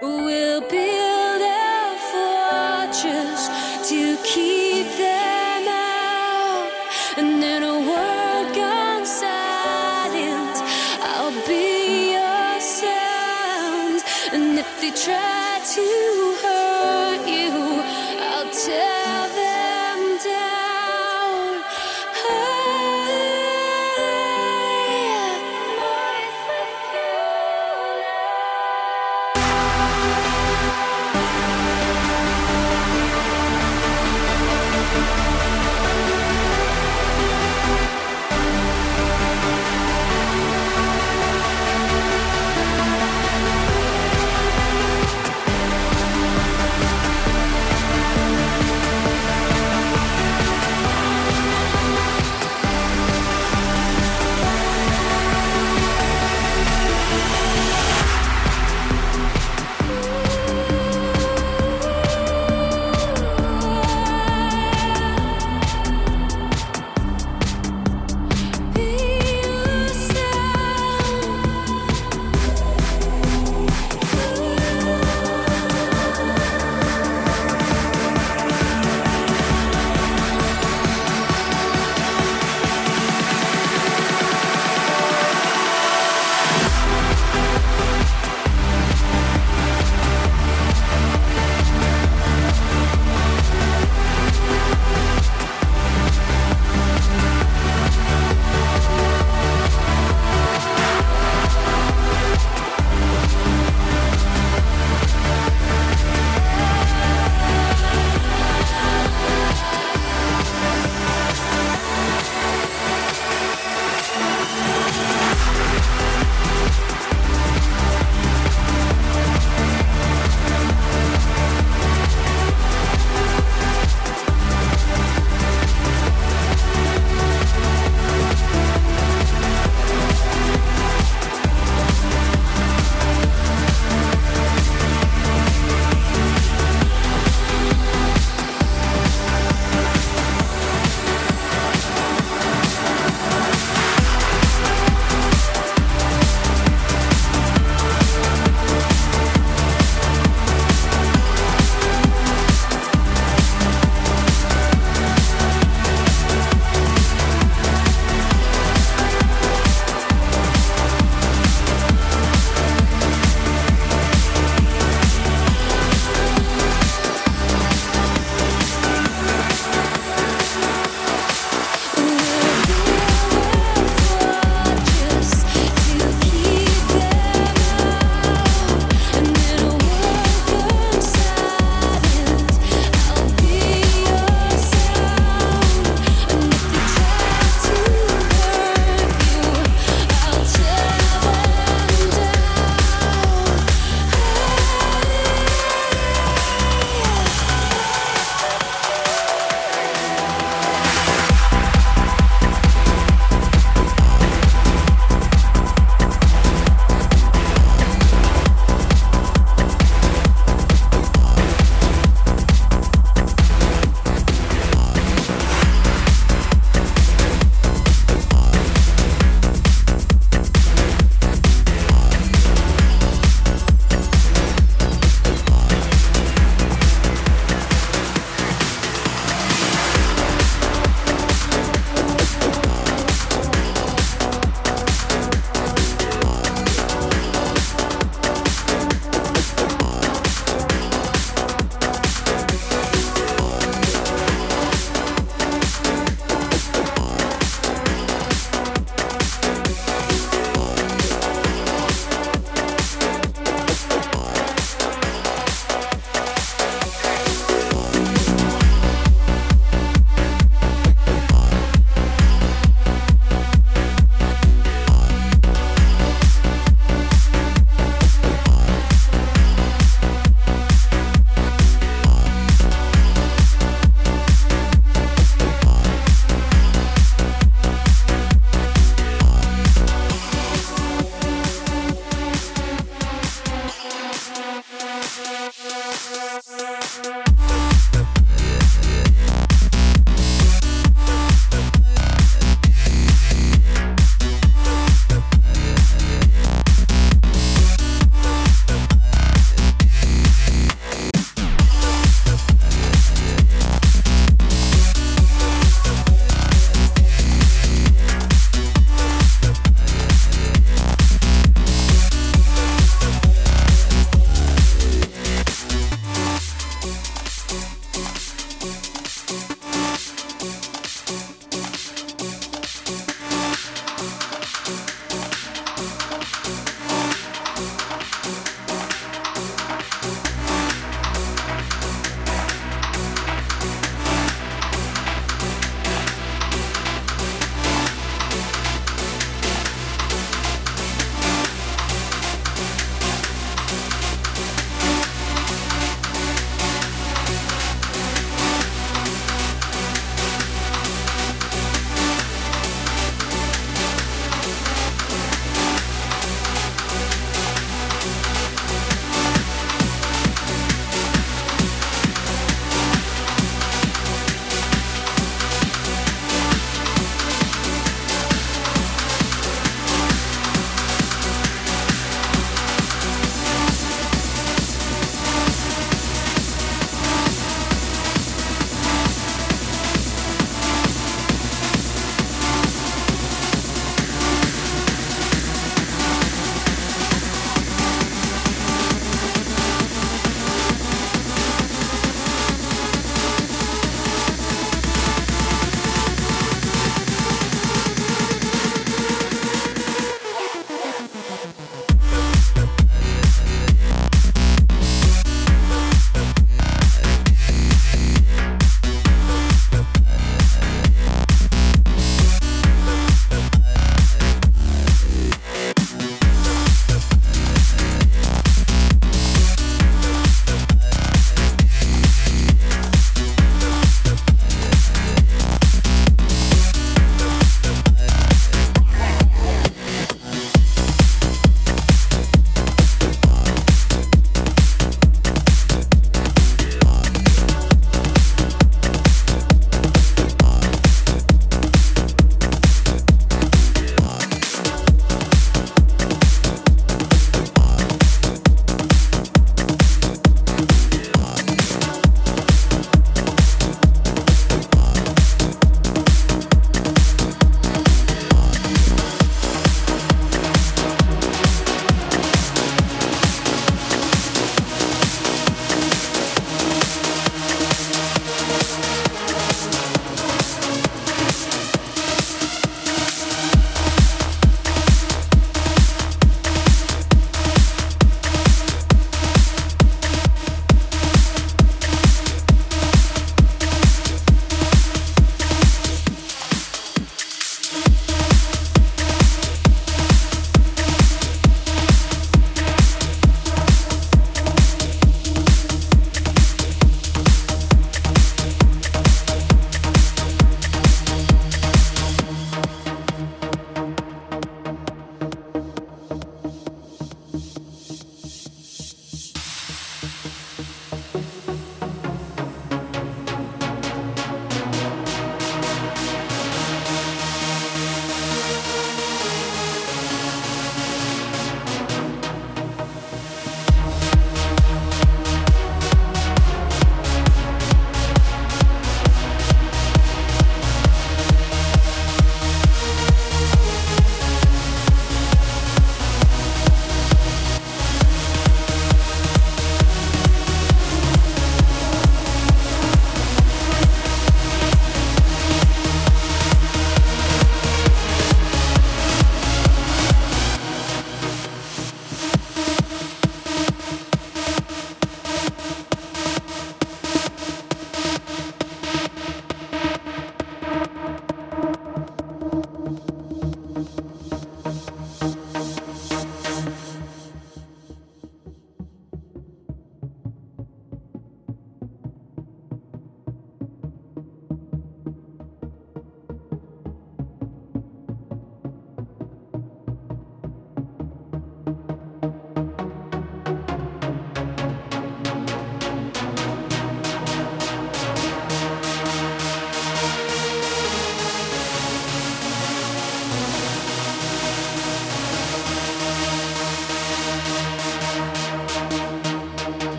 We'll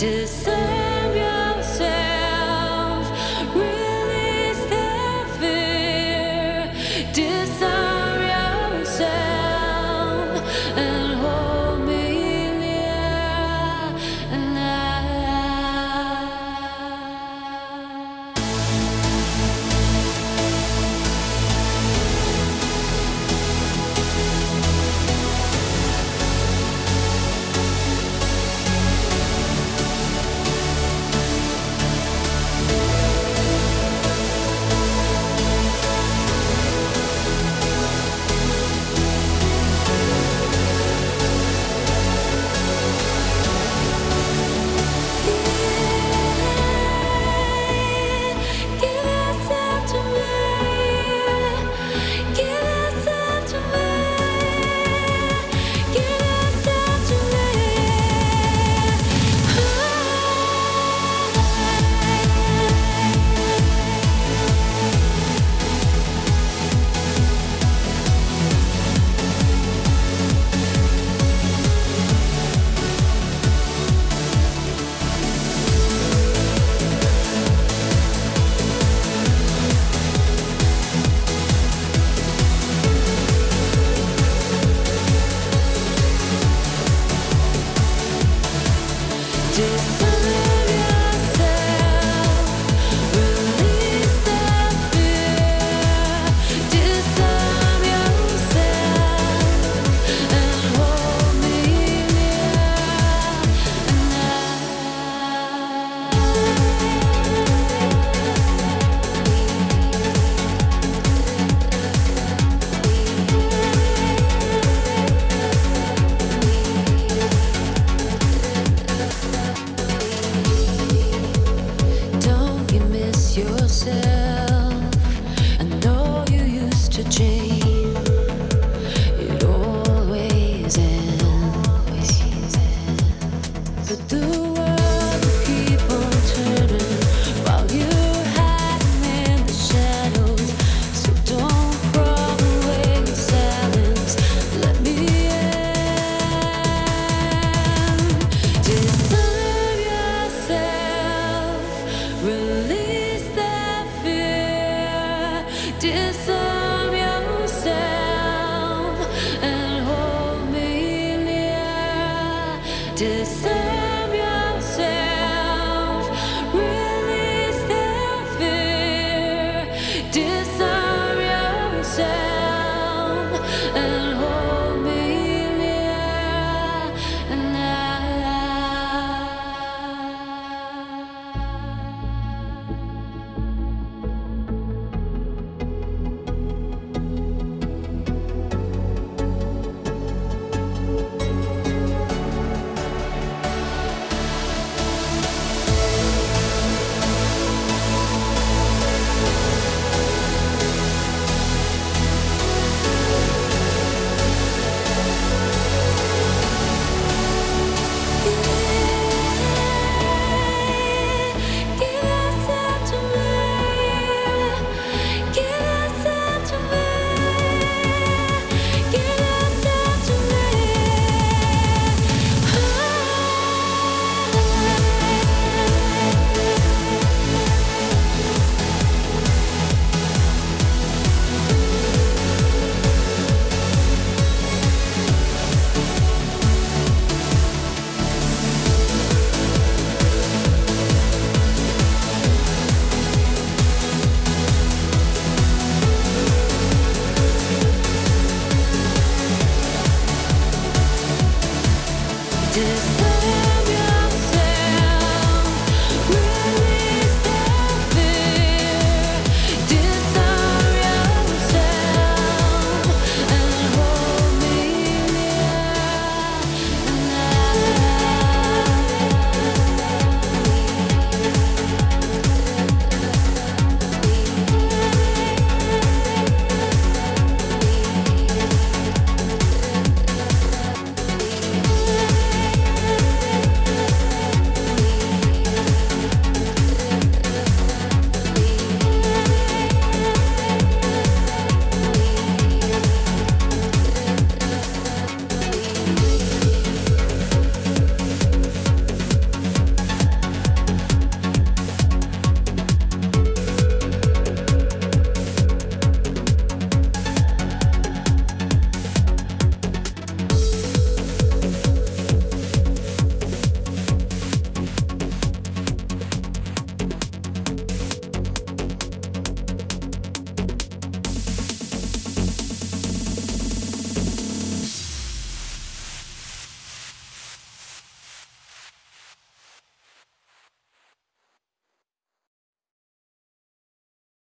It